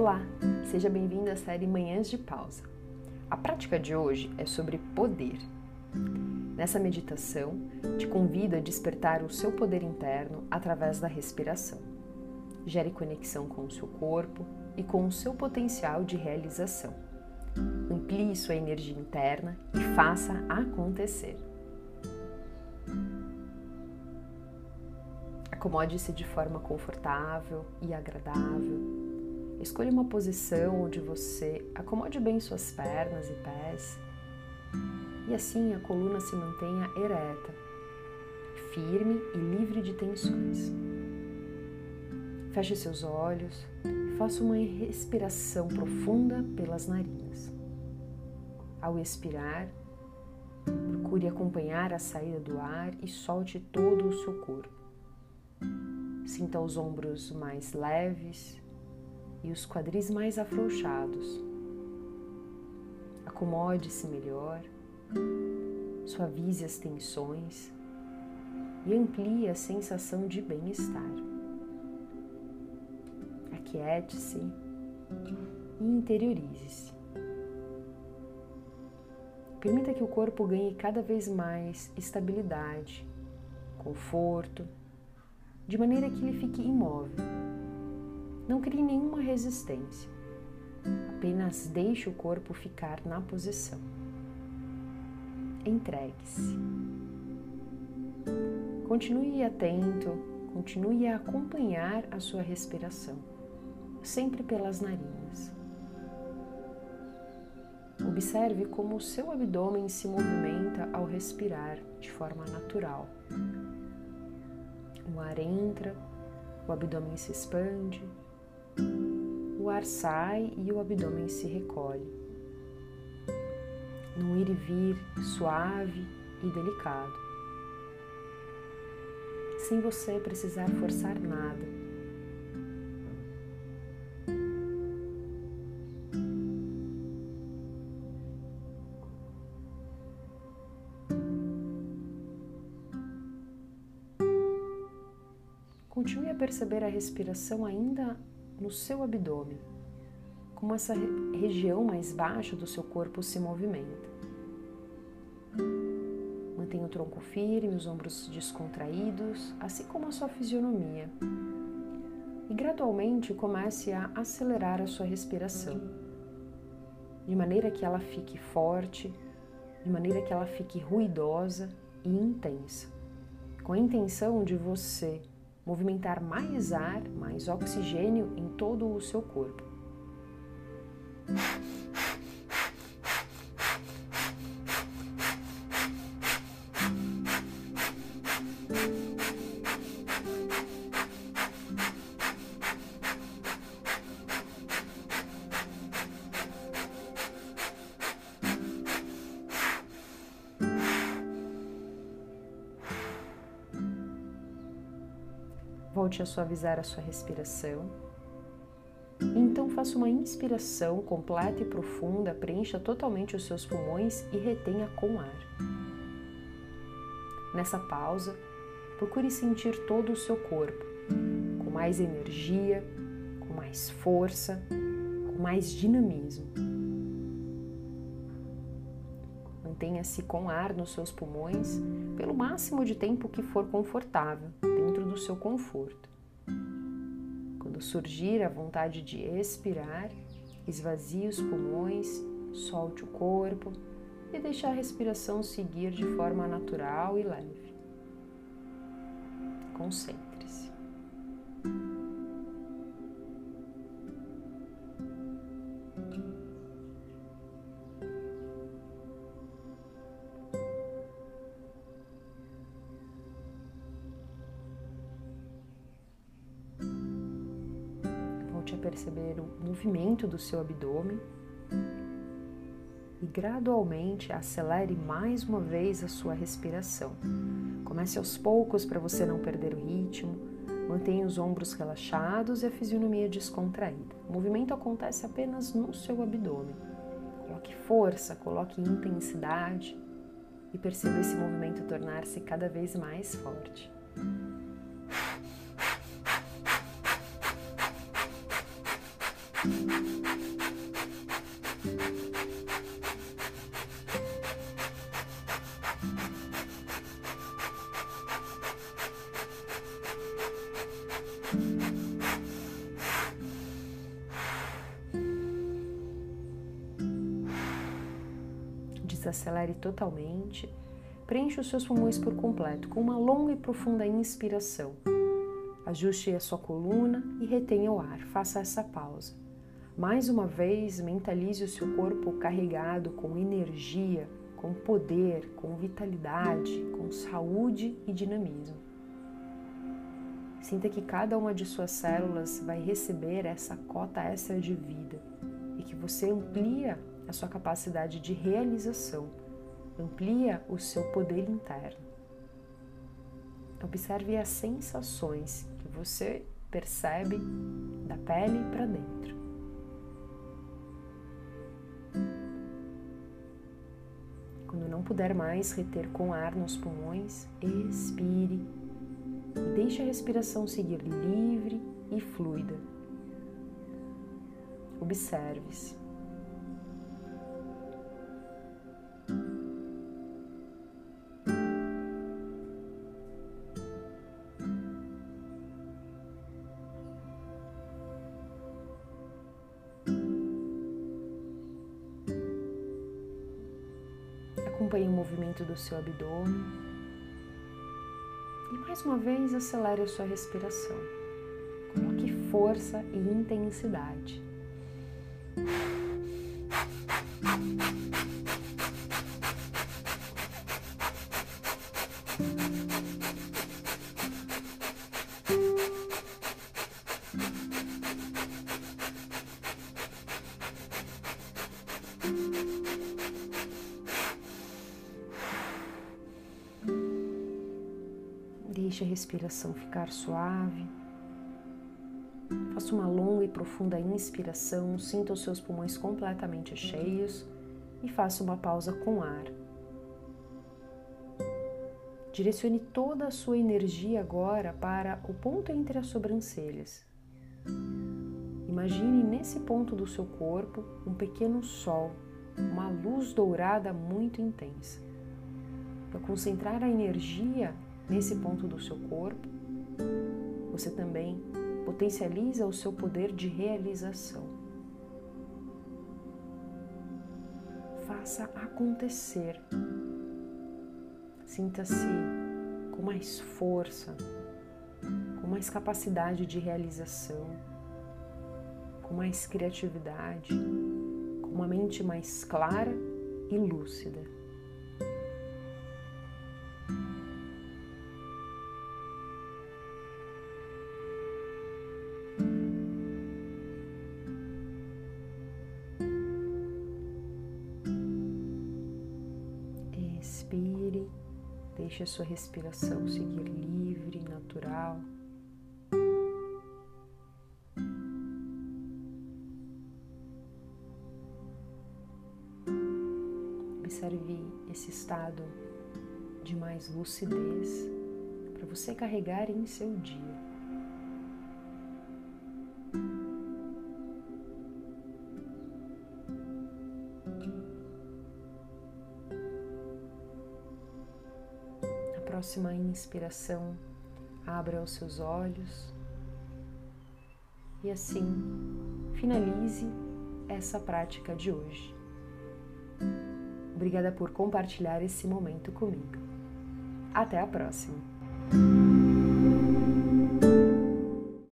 Olá, seja bem-vindo à série Manhãs de Pausa. A prática de hoje é sobre poder. Nessa meditação, te convido a despertar o seu poder interno através da respiração. Gere conexão com o seu corpo e com o seu potencial de realização. Amplie sua energia interna e faça acontecer. Acomode-se de forma confortável e agradável Escolha uma posição onde você acomode bem suas pernas e pés e assim a coluna se mantenha ereta, firme e livre de tensões. Feche seus olhos e faça uma respiração profunda pelas narinas. Ao expirar, procure acompanhar a saída do ar e solte todo o seu corpo. Sinta os ombros mais leves e os quadris mais afrouxados. Acomode-se melhor, suavize as tensões e amplie a sensação de bem-estar. Aquiete-se e interiorize-se. Permita que o corpo ganhe cada vez mais estabilidade, conforto, de maneira que ele fique imóvel não crie nenhuma resistência. Apenas deixe o corpo ficar na posição. Entregue-se. Continue atento, continue a acompanhar a sua respiração, sempre pelas narinas. Observe como o seu abdômen se movimenta ao respirar de forma natural. O ar entra, o abdômen se expande, o ar sai e o abdômen se recolhe. Num ir e vir suave e delicado. Sem você precisar forçar nada. Continue a perceber a respiração ainda no seu abdômen, como essa região mais baixa do seu corpo se movimenta. Mantenha o tronco firme, os ombros descontraídos, assim como a sua fisionomia. E gradualmente comece a acelerar a sua respiração, de maneira que ela fique forte, de maneira que ela fique ruidosa e intensa, com a intenção de você movimentar mais ar, mais oxigênio em todo o seu corpo. Volte a suavizar a sua respiração. Então faça uma inspiração completa e profunda, preencha totalmente os seus pulmões e retenha com ar. Nessa pausa, procure sentir todo o seu corpo, com mais energia, com mais força, com mais dinamismo. Mantenha-se com ar nos seus pulmões pelo máximo de tempo que for confortável do seu conforto. Quando surgir a vontade de expirar, esvazie os pulmões, solte o corpo e deixe a respiração seguir de forma natural e leve. Concentre-se. Perceber o movimento do seu abdômen e gradualmente acelere mais uma vez a sua respiração. Comece aos poucos para você não perder o ritmo. Mantenha os ombros relaxados e a fisionomia descontraída. O movimento acontece apenas no seu abdômen. Coloque força, coloque intensidade e perceba esse movimento tornar-se cada vez mais forte. Desacelere totalmente. Preencha os seus pulmões por completo com uma longa e profunda inspiração. Ajuste a sua coluna e retenha o ar. Faça essa pausa. Mais uma vez, mentalize o seu corpo carregado com energia, com poder, com vitalidade, com saúde e dinamismo. Sinta que cada uma de suas células vai receber essa cota extra de vida e que você amplia a sua capacidade de realização, amplia o seu poder interno. Observe as sensações que você percebe da pele para dentro. Quando não puder mais reter com ar nos pulmões, expire e deixe a respiração seguir livre e fluida. Observe-se. Acompanhe o movimento do seu abdômen. E mais uma vez acelere a sua respiração. Coloque força e intensidade. Deixe a respiração ficar suave. Faça uma longa e profunda inspiração, sinta os seus pulmões completamente cheios e faça uma pausa com ar. Direcione toda a sua energia agora para o ponto entre as sobrancelhas. Imagine nesse ponto do seu corpo um pequeno sol, uma luz dourada muito intensa. Para concentrar a energia nesse ponto do seu corpo, você também potencializa o seu poder de realização. Faça acontecer. Sinta-se com mais força, com mais capacidade de realização, com mais criatividade, com uma mente mais clara e lúcida. Expire, deixe a sua respiração seguir livre, natural. Observe esse estado de mais lucidez para você carregar em seu dia. Próxima inspiração, abra os seus olhos e assim finalize essa prática de hoje. Obrigada por compartilhar esse momento comigo. Até a próxima!